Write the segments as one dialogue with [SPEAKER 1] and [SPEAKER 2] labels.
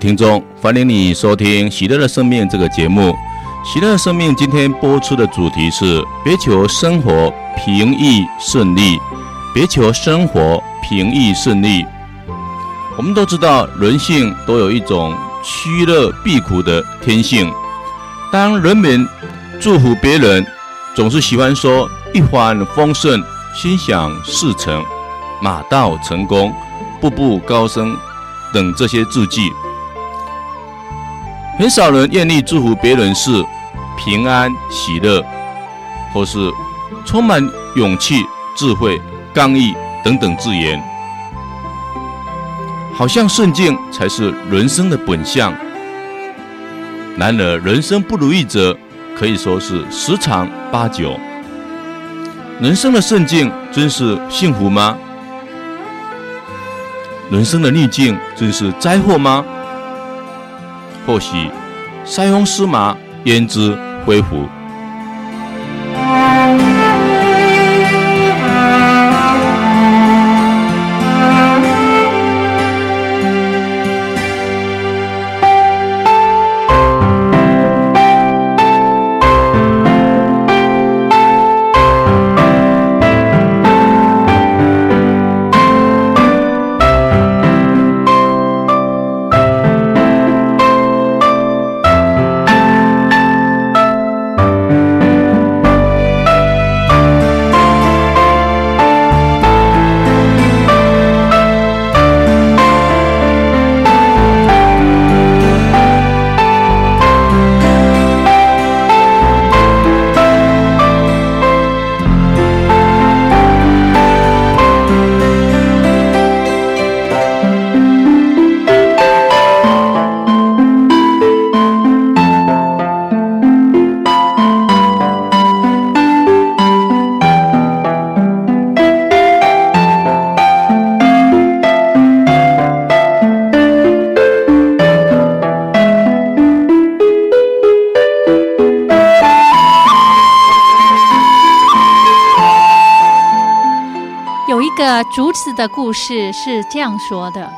[SPEAKER 1] 听众，欢迎你收听《喜乐的生命》这个节目。喜乐的生命今天播出的主题是：别求生活平易顺利，别求生活平易顺利。我们都知道，人性都有一种趋乐避苦的天性。当人们祝福别人，总是喜欢说“一帆风顺”、“心想事成”、“马到成功”、“步步高升”等这些字句。很少人愿意祝福别人是平安喜乐，或是充满勇气、智慧、刚毅等等字眼，好像顺境才是人生的本相。然而，人生不如意者可以说是十常八九。人生的顺境真是幸福吗？人生的逆境真是灾祸吗？或许塞翁失马，焉知非福。
[SPEAKER 2] 竹子的故事是这样说的：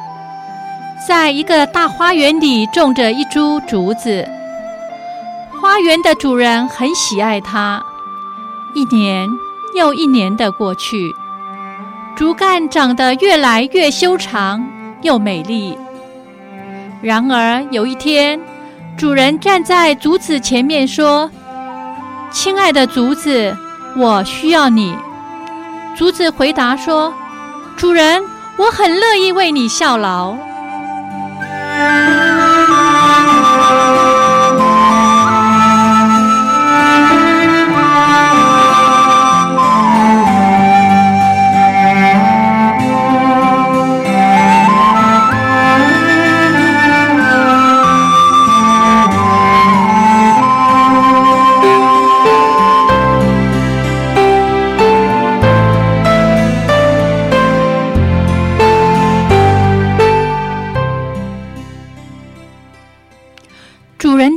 [SPEAKER 2] 在一个大花园里种着一株竹子，花园的主人很喜爱它。一年又一年的过去，竹竿长得越来越修长又美丽。然而有一天，主人站在竹子前面说：“亲爱的竹子，我需要你。”竹子回答说。主人，我很乐意为你效劳。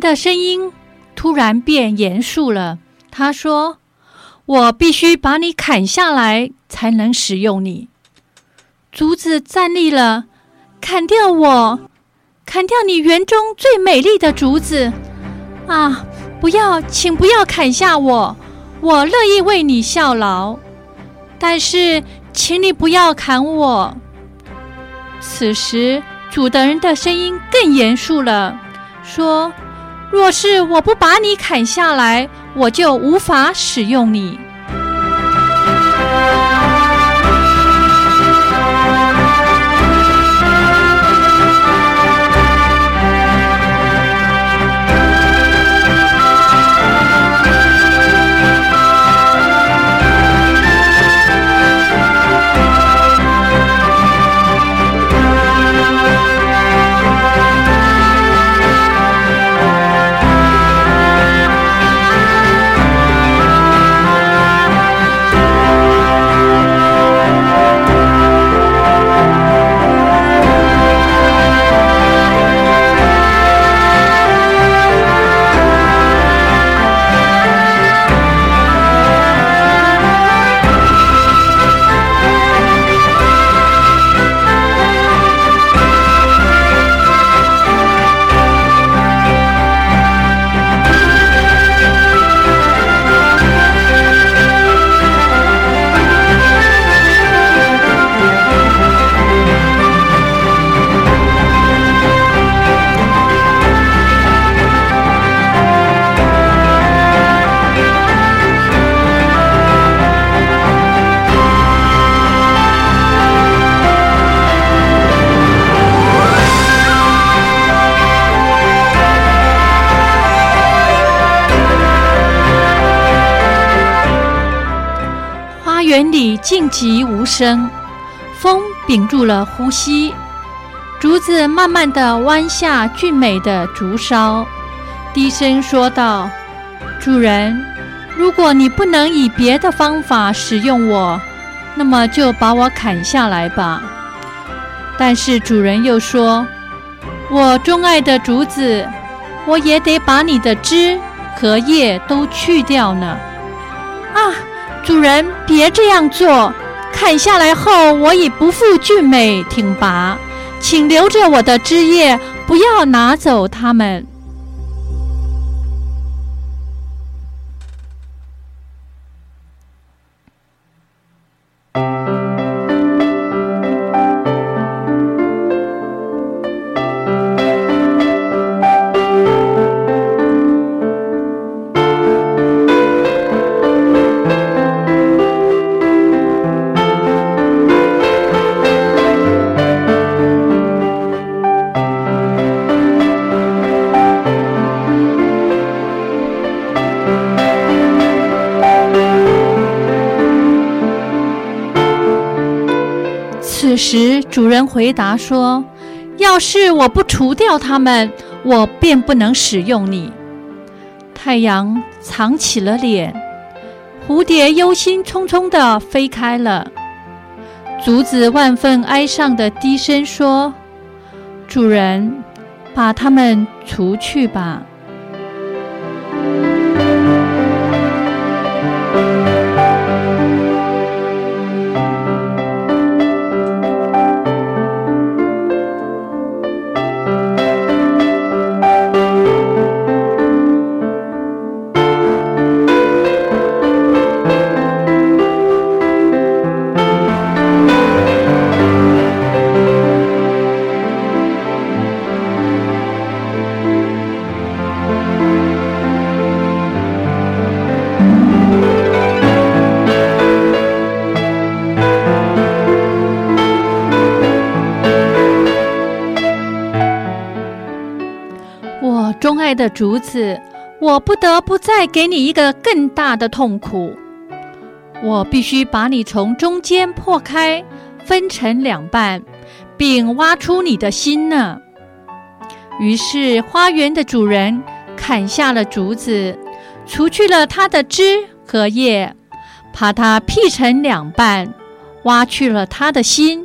[SPEAKER 2] 的声音突然变严肃了。他说：“我必须把你砍下来，才能使用你。”竹子站立了，砍掉我，砍掉你园中最美丽的竹子。啊！不要，请不要砍下我，我乐意为你效劳。但是，请你不要砍我。此时，主的人的声音更严肃了，说。若是我不把你砍下来，我就无法使用你。里静极无声，风屏住了呼吸。竹子慢慢地弯下俊美的竹梢，低声说道：“主人，如果你不能以别的方法使用我，那么就把我砍下来吧。”但是主人又说：“我钟爱的竹子，我也得把你的枝和叶都去掉呢。”主人，别这样做！砍下来后，我已不复俊美挺拔。请留着我的枝叶，不要拿走它们。主人回答说：“要是我不除掉它们，我便不能使用你。”太阳藏起了脸，蝴蝶忧心忡忡地飞开了。竹子万分哀伤地低声说：“主人，把它们除去吧。”竹子，我不得不再给你一个更大的痛苦。我必须把你从中间破开，分成两半，并挖出你的心呢。于是，花园的主人砍下了竹子，除去了它的枝和叶，把它劈成两半，挖去了它的心。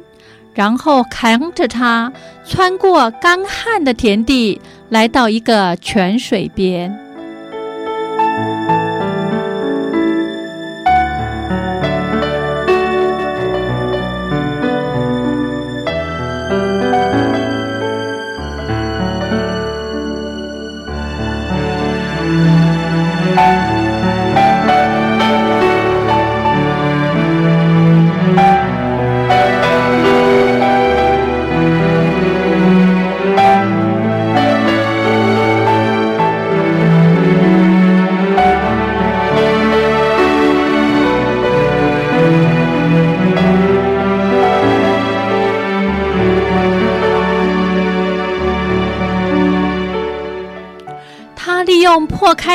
[SPEAKER 2] 然后扛着它，穿过干旱的田地，来到一个泉水边。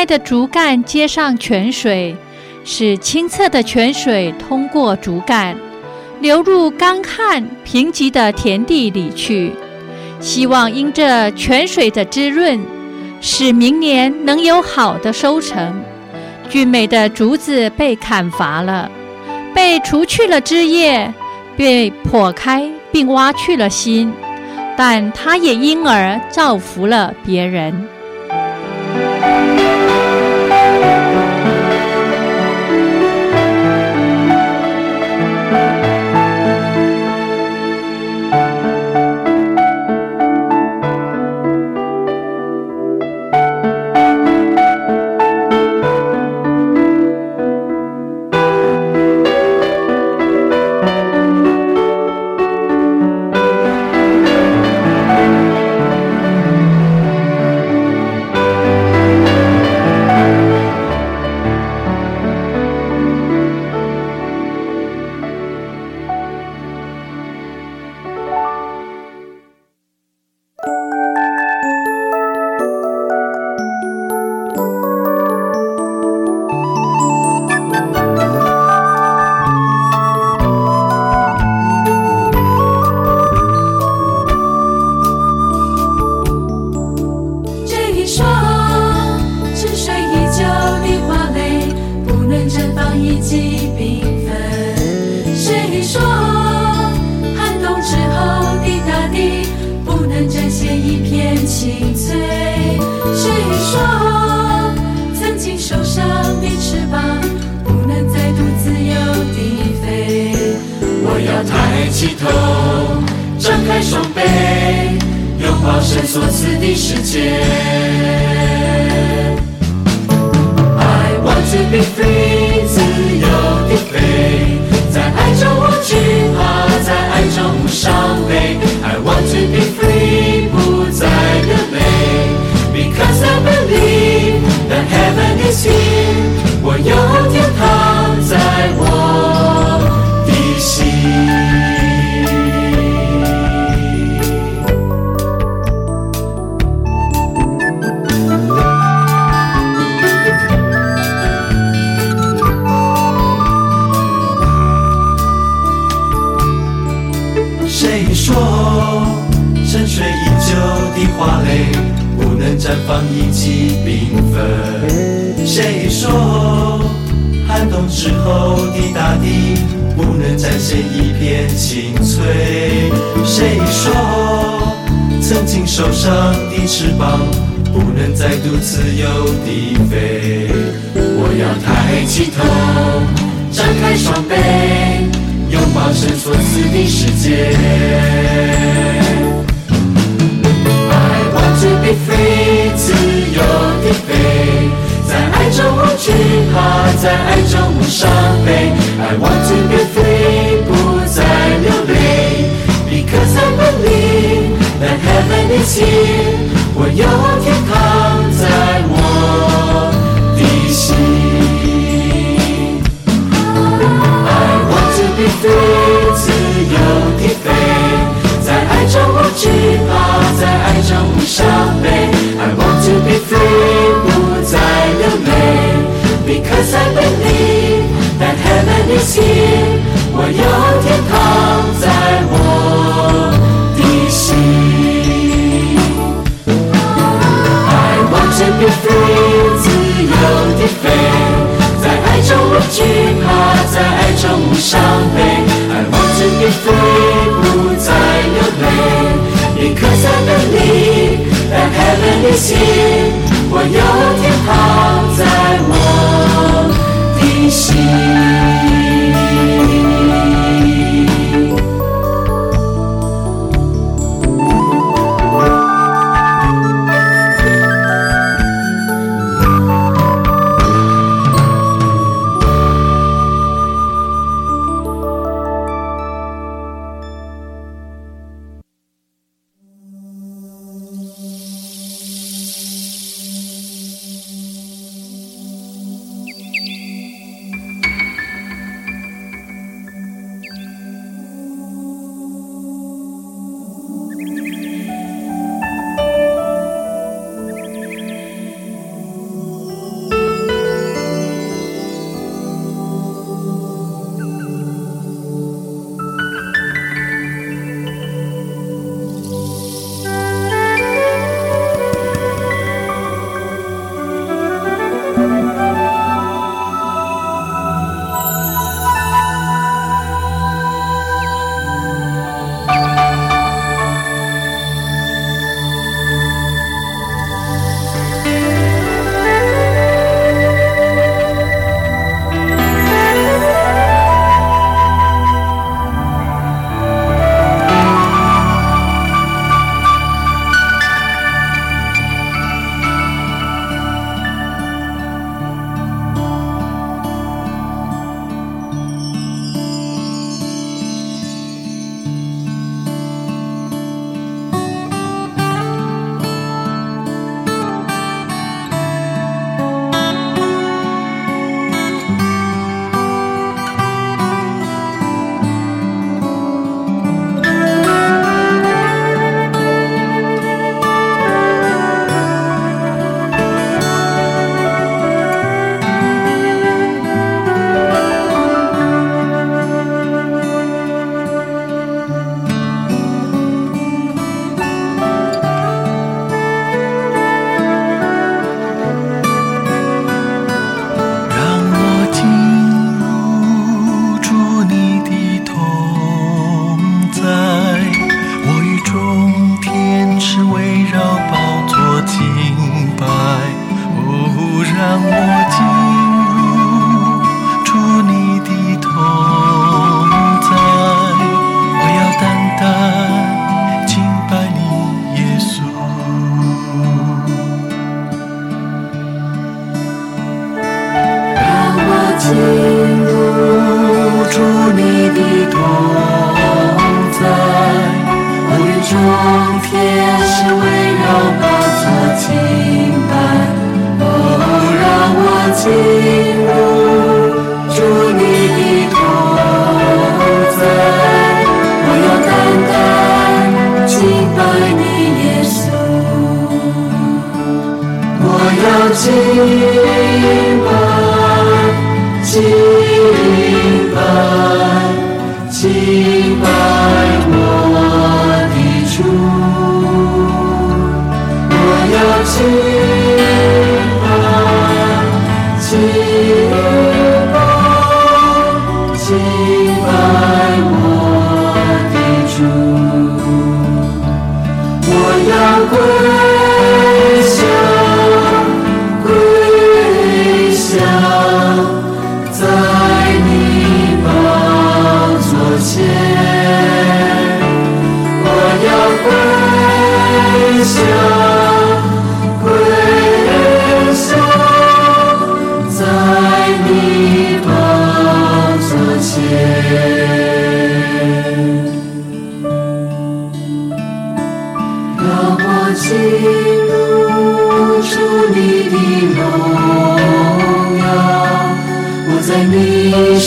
[SPEAKER 2] 的竹竿接上泉水，使清澈的泉水通过竹竿，流入干旱贫瘠的田地里去。希望因这泉水的滋润，使明年能有好的收成。俊美的竹子被砍伐了，被除去了枝叶，被剖开并挖去了心，但它也因而造福了别人。
[SPEAKER 3] 度自由地飞？我要抬起头，张开双臂，拥抱神所赐的世界。I want to be free，自由地飞，在爱中无惧怕，在爱中无伤悲。I want to be free，不再流泪，Because I believe that heaven is here，我有天堂在我的心。I want to be free，自由的飞。在爱中不惧怕，在爱中不伤悲。I want to be free，不再流泪。Because I believe that heaven is here，我有天堂飞，自由地飞，在爱中无惧怕，在爱中伤悲。I want to be free，不再流泪。你可曾懂你？That heaven is here，我有天堂在我的心。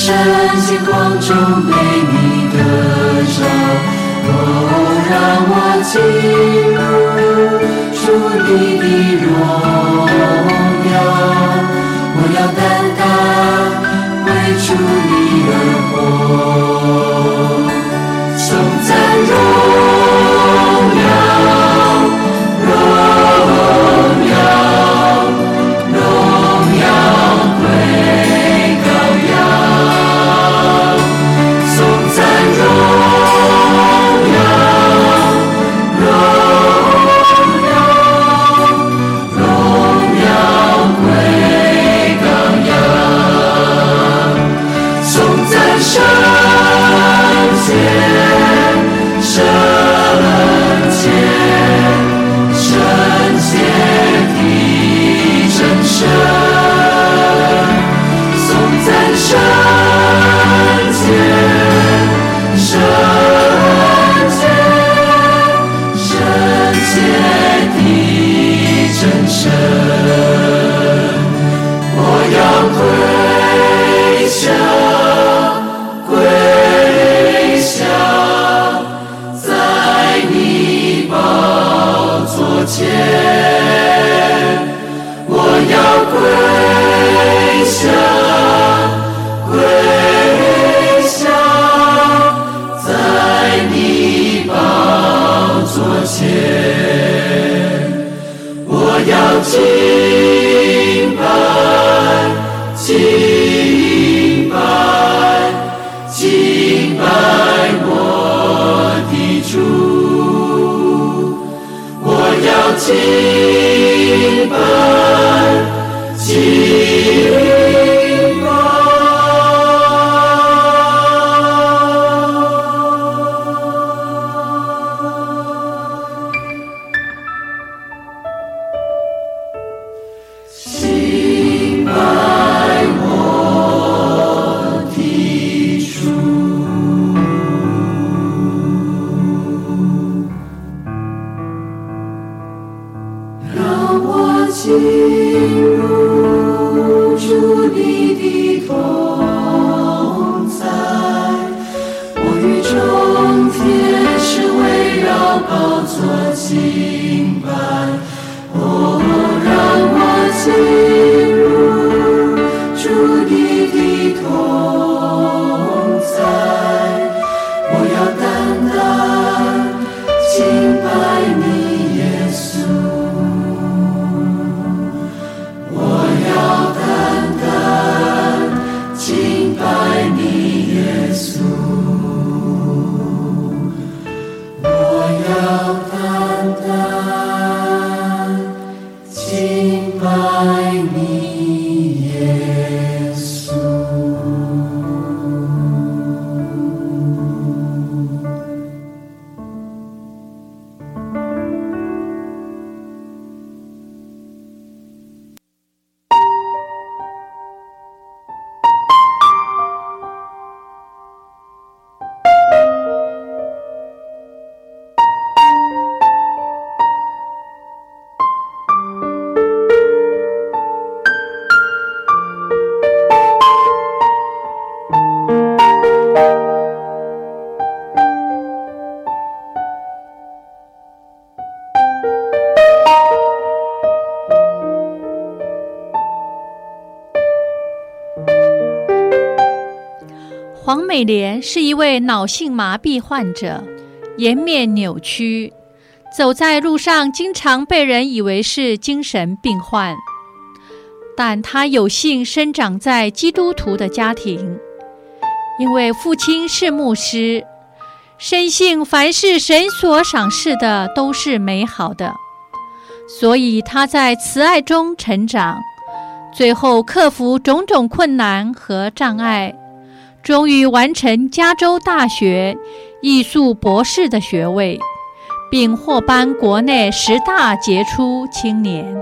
[SPEAKER 3] 晨曦光中被你得着，哦，让我进入主你的荣耀。我要单单为主你而
[SPEAKER 2] 活。see. 美莲是一位脑性麻痹患者，颜面扭曲，走在路上经常被人以为是精神病患。但她有幸生长在基督徒的家庭，因为父亲是牧师，深信凡是神所赏识的都是美好的，所以她在慈爱中成长，最后克服种种困难和障碍。终于完成加州大学艺术博士的学位，并获颁国内十大杰出青年。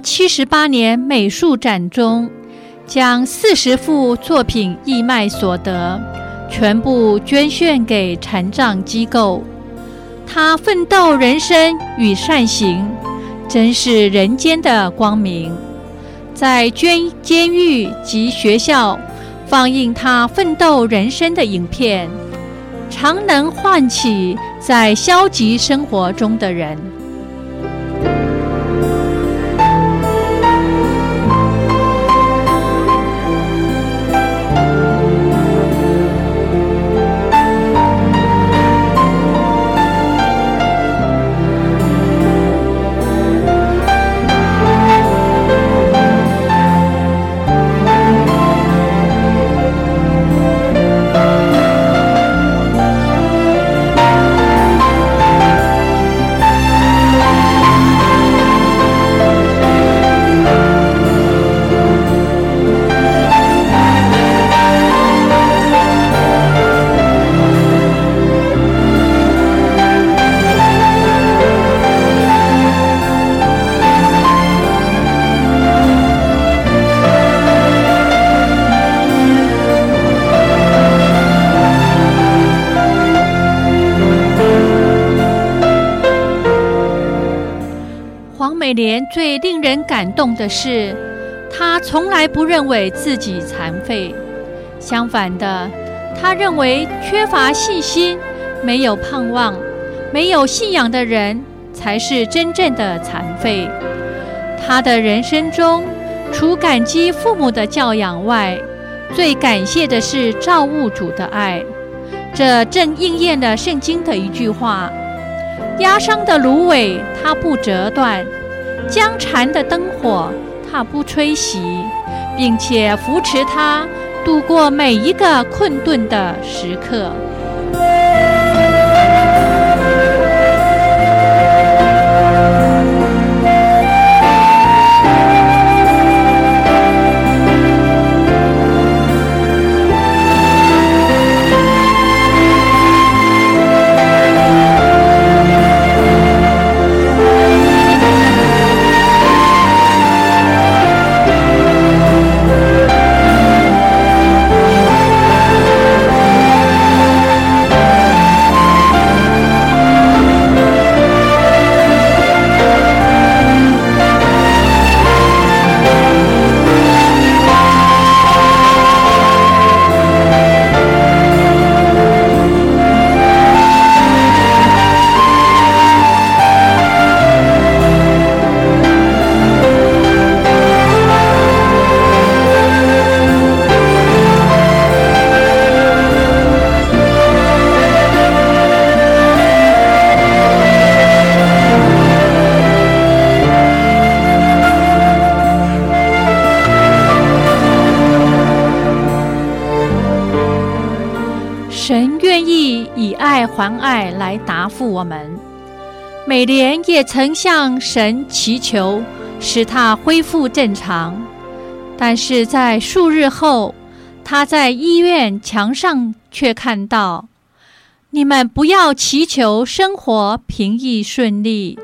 [SPEAKER 2] 七十八年美术展中，将四十幅作品义卖所得全部捐献给残障机构。他奋斗人生与善行，真是人间的光明。在监监狱及学校放映他奋斗人生的影片，常能唤起在消极生活中的人。美莲最令人感动的是，她从来不认为自己残废，相反的，她认为缺乏信心、没有盼望、没有信仰的人才是真正的残废。她的人生中，除感激父母的教养外，最感谢的是造物主的爱。这正应验了圣经的一句话：“压伤的芦苇，它不折断。”江蝉的灯火，他不吹熄，并且扶持他度过每一个困顿的时刻。还爱来答复我们。美莲也曾向神祈求，使她恢复正常，但是在数日后，她在医院墙上却看到：“你们不要祈求生活平易顺利，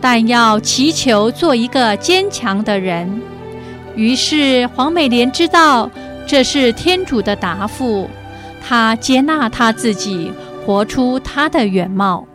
[SPEAKER 2] 但要祈求做一个坚强的人。”于是黄美莲知道这是天主的答复，她接纳她自己，活出他的原貌。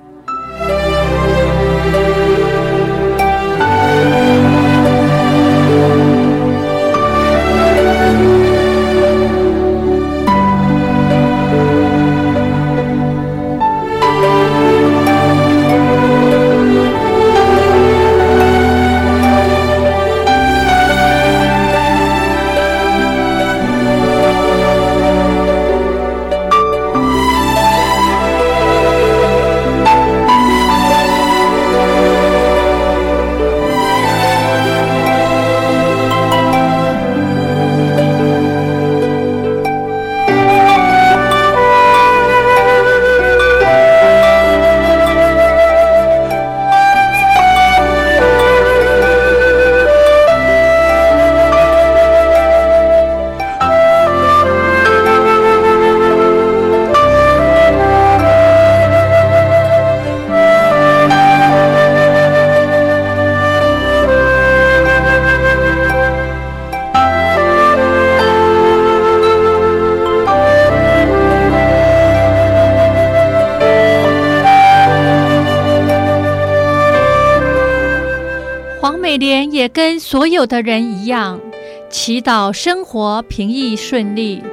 [SPEAKER 2] 也跟所有的人一样，祈祷生活平易顺利，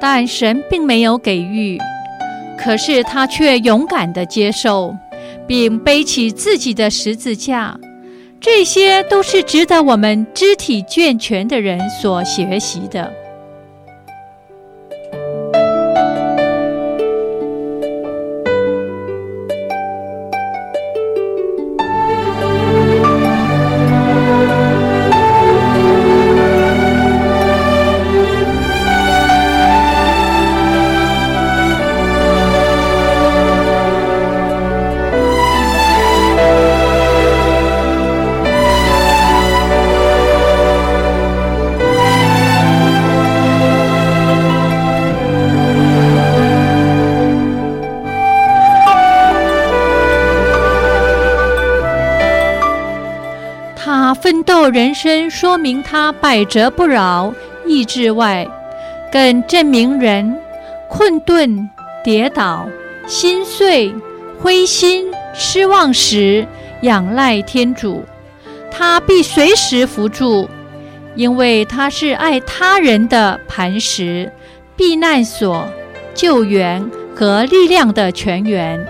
[SPEAKER 2] 但神并没有给予。可是他却勇敢地接受，并背起自己的十字架。这些都是值得我们肢体健全的人所学习的。人生，说明他百折不挠、意志外，更证明人困顿、跌倒、心碎、灰心、失望时，仰赖天主，他必随时扶助，因为他是爱他人的磐石、避难所、救援和力量的泉源，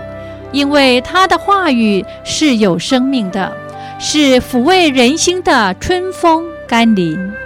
[SPEAKER 2] 因为他的话语是有生命的。是抚慰人心的春风甘霖。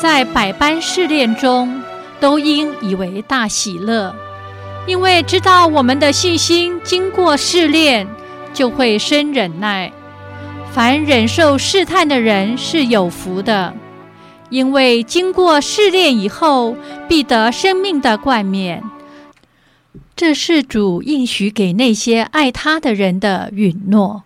[SPEAKER 4] 在
[SPEAKER 2] 百般试炼中，都应以为大喜乐，因为知道我们的信心经过试炼，就会生忍耐。凡忍受试探的人是有福的，因为经过试炼以后，必得生命的冠冕。这是主应许给那些爱他的人的允
[SPEAKER 5] 诺。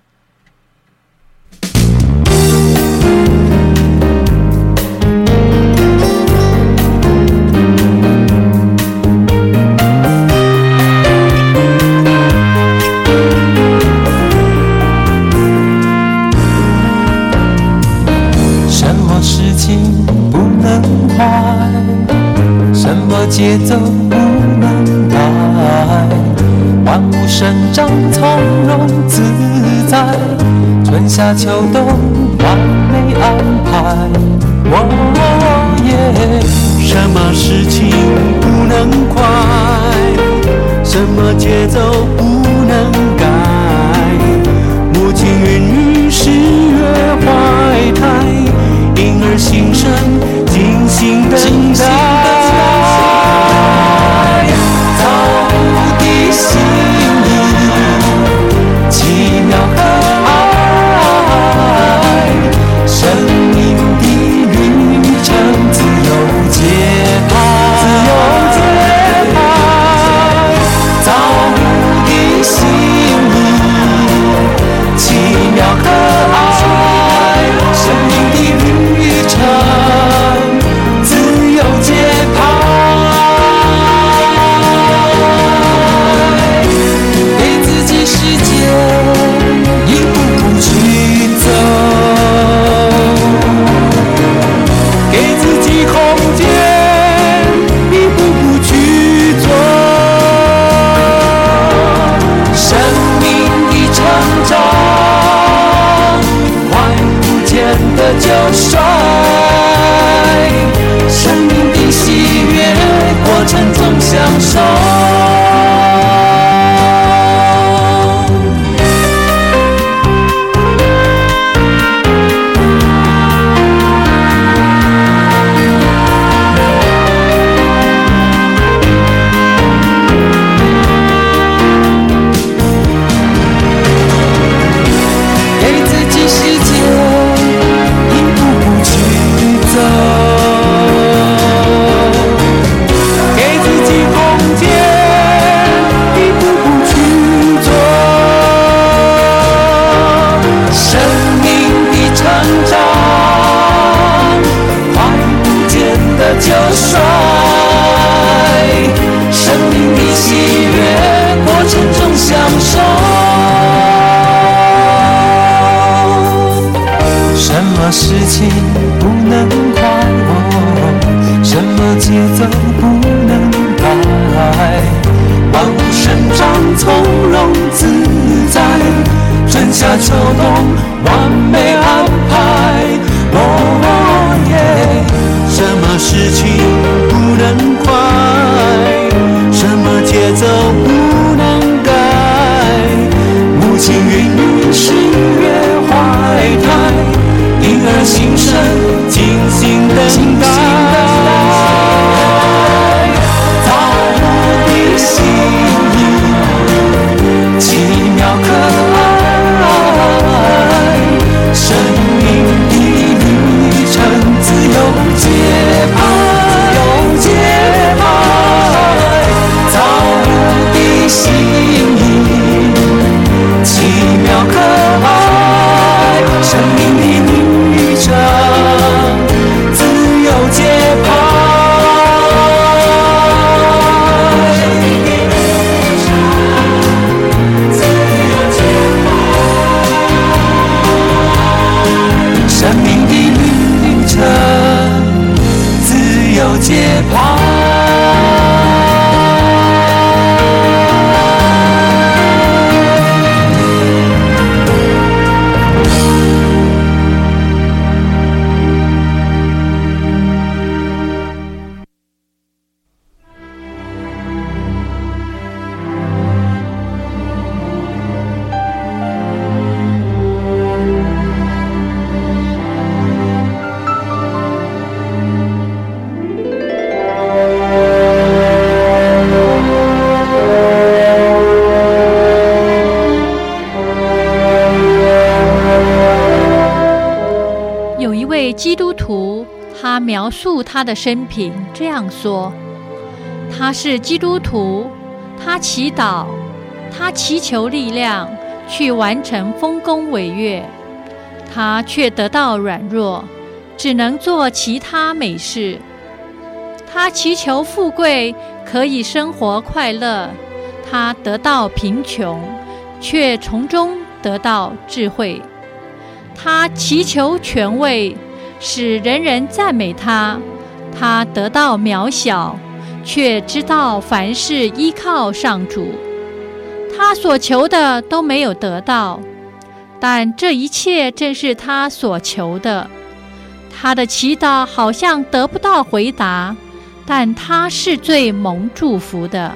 [SPEAKER 5] 节奏不能改？万物生长从容自在，春夏秋冬完美安排。哦耶！什么事情不能快？什么节奏
[SPEAKER 6] 基督徒，他描述他的生平这样说：他是基督徒，他祈祷，他祈求力量去完成丰功伟业，他却得到软弱，只能做其他美事。他祈求富贵，可以生活快乐，他得到贫穷，却从中得到智慧。他祈求权位，使人人赞美他，他得到渺小，却知道凡事依靠上主。他所求的都没有得到，但这一切正是他所求的。他的祈祷好像得不到回答。但他是最蒙祝福的。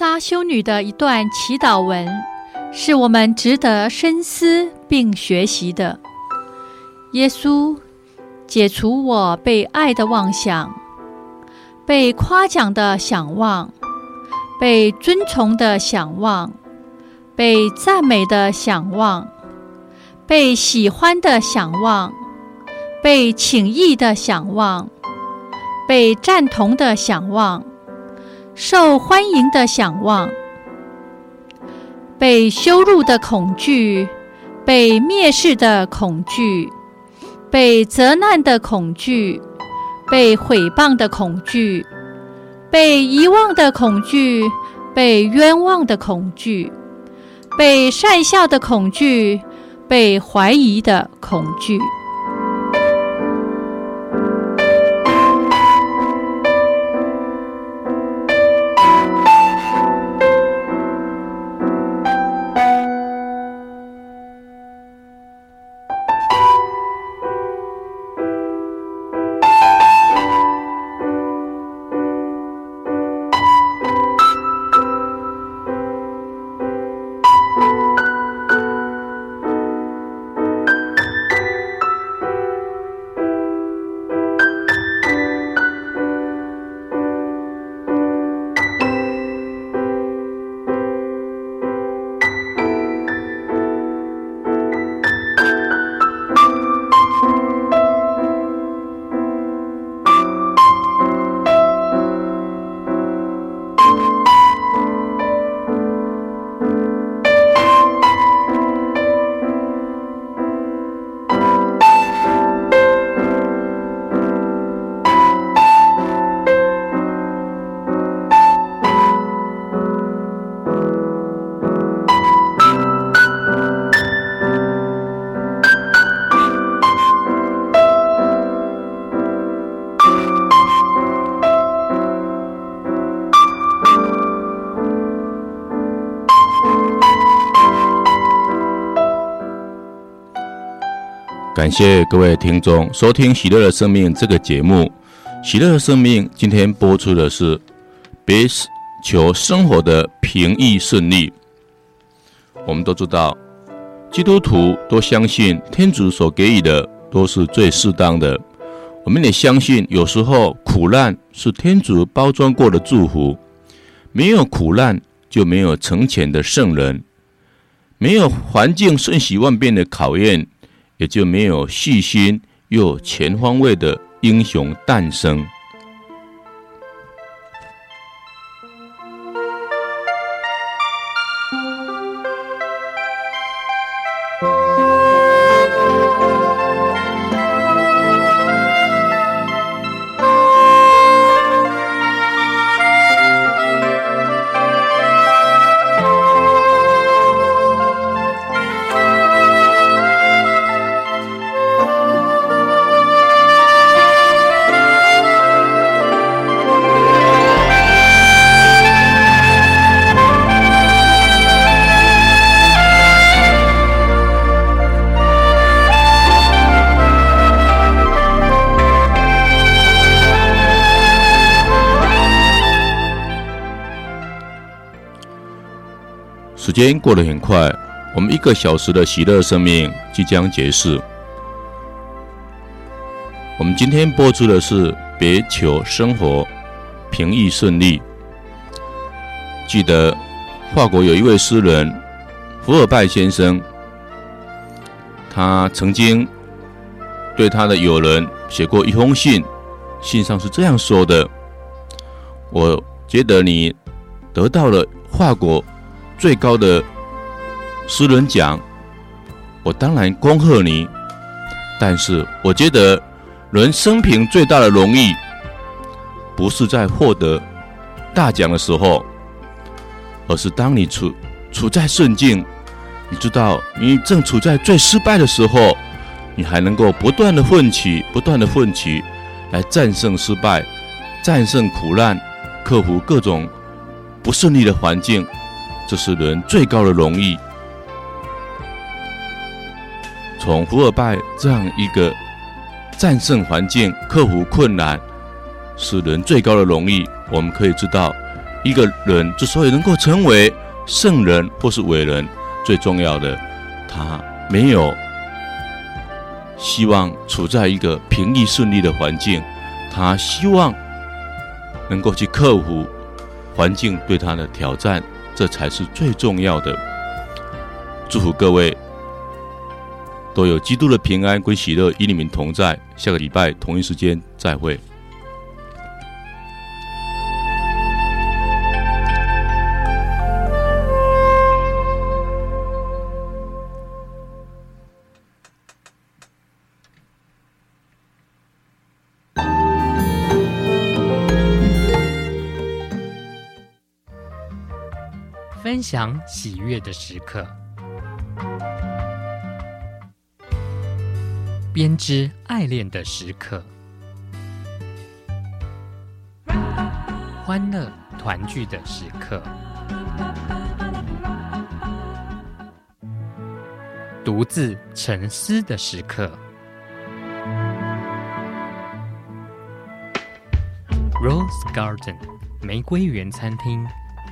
[SPEAKER 2] 莎修女的一段祈祷文，是我们值得深思并学习的。耶稣，解除我被爱的妄想，被夸奖的想望，被尊崇的想望，被赞美的想望，被喜欢的想望，被请意的想望，被赞同的想望。受欢迎的想望，被羞辱的恐惧，被蔑视的恐惧，被责难的恐惧，被毁谤的恐惧，被遗忘的恐惧，被冤枉的恐惧，被讪笑的恐惧，被怀疑的恐惧。
[SPEAKER 1] 感谢各位听众收听《喜乐的生命》这个节目。喜乐的生命今天播出的是别求生活的平易顺利。我们都知道，基督徒都相信天主所给予的都是最适当的。我们也相信，有时候苦难是天主包装过的祝福。没有苦难，就没有成全的圣人；没有环境瞬息万变的考验。也就没有细心又全方位的英雄诞生。时间过得很快，我们一个小时的喜乐生命即将结束。我们今天播出的是“别求生活平易顺利”。记得法国有一位诗人福尔拜先生，他曾经对他的友人写过一封信，信上是这样说的：“我觉得你得到了法国。”最高的诗人奖，我当然恭贺你。但是我觉得，人生平最大的荣誉，不是在获得大奖的时候，而是当你处处在顺境，你知道你正处在最失败的时候，你还能够不断的奋起，不断的奋起，来战胜失败，战胜苦难，克服各种不顺利的环境。这是人最高的荣誉。从福尔拜这样一个战胜环境、克服困难，是人最高的荣誉。我们可以知道，一个人之所以能够成为圣人或是伟人，最重要的，他没有希望处在一个平易顺利的环境，他希望能够去克服环境对他的挑战，这才是最重要的。祝福各位都有基督的平安归喜乐与你们同在。下个礼拜同一时间再
[SPEAKER 7] 会。享喜悦的时刻。编织爱恋的时刻，欢乐团聚的时刻，独自沉思的时刻。Rose Garden 玫瑰园餐厅，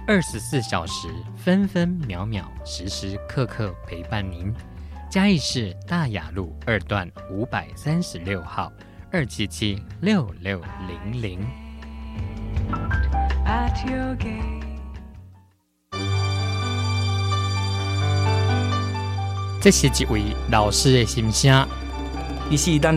[SPEAKER 7] 二十四小时，分分秒秒，时时刻刻陪伴您。嘉义市大雅路二段五百三十六号，二七七六六零零。这是一位老师的心声，你是当。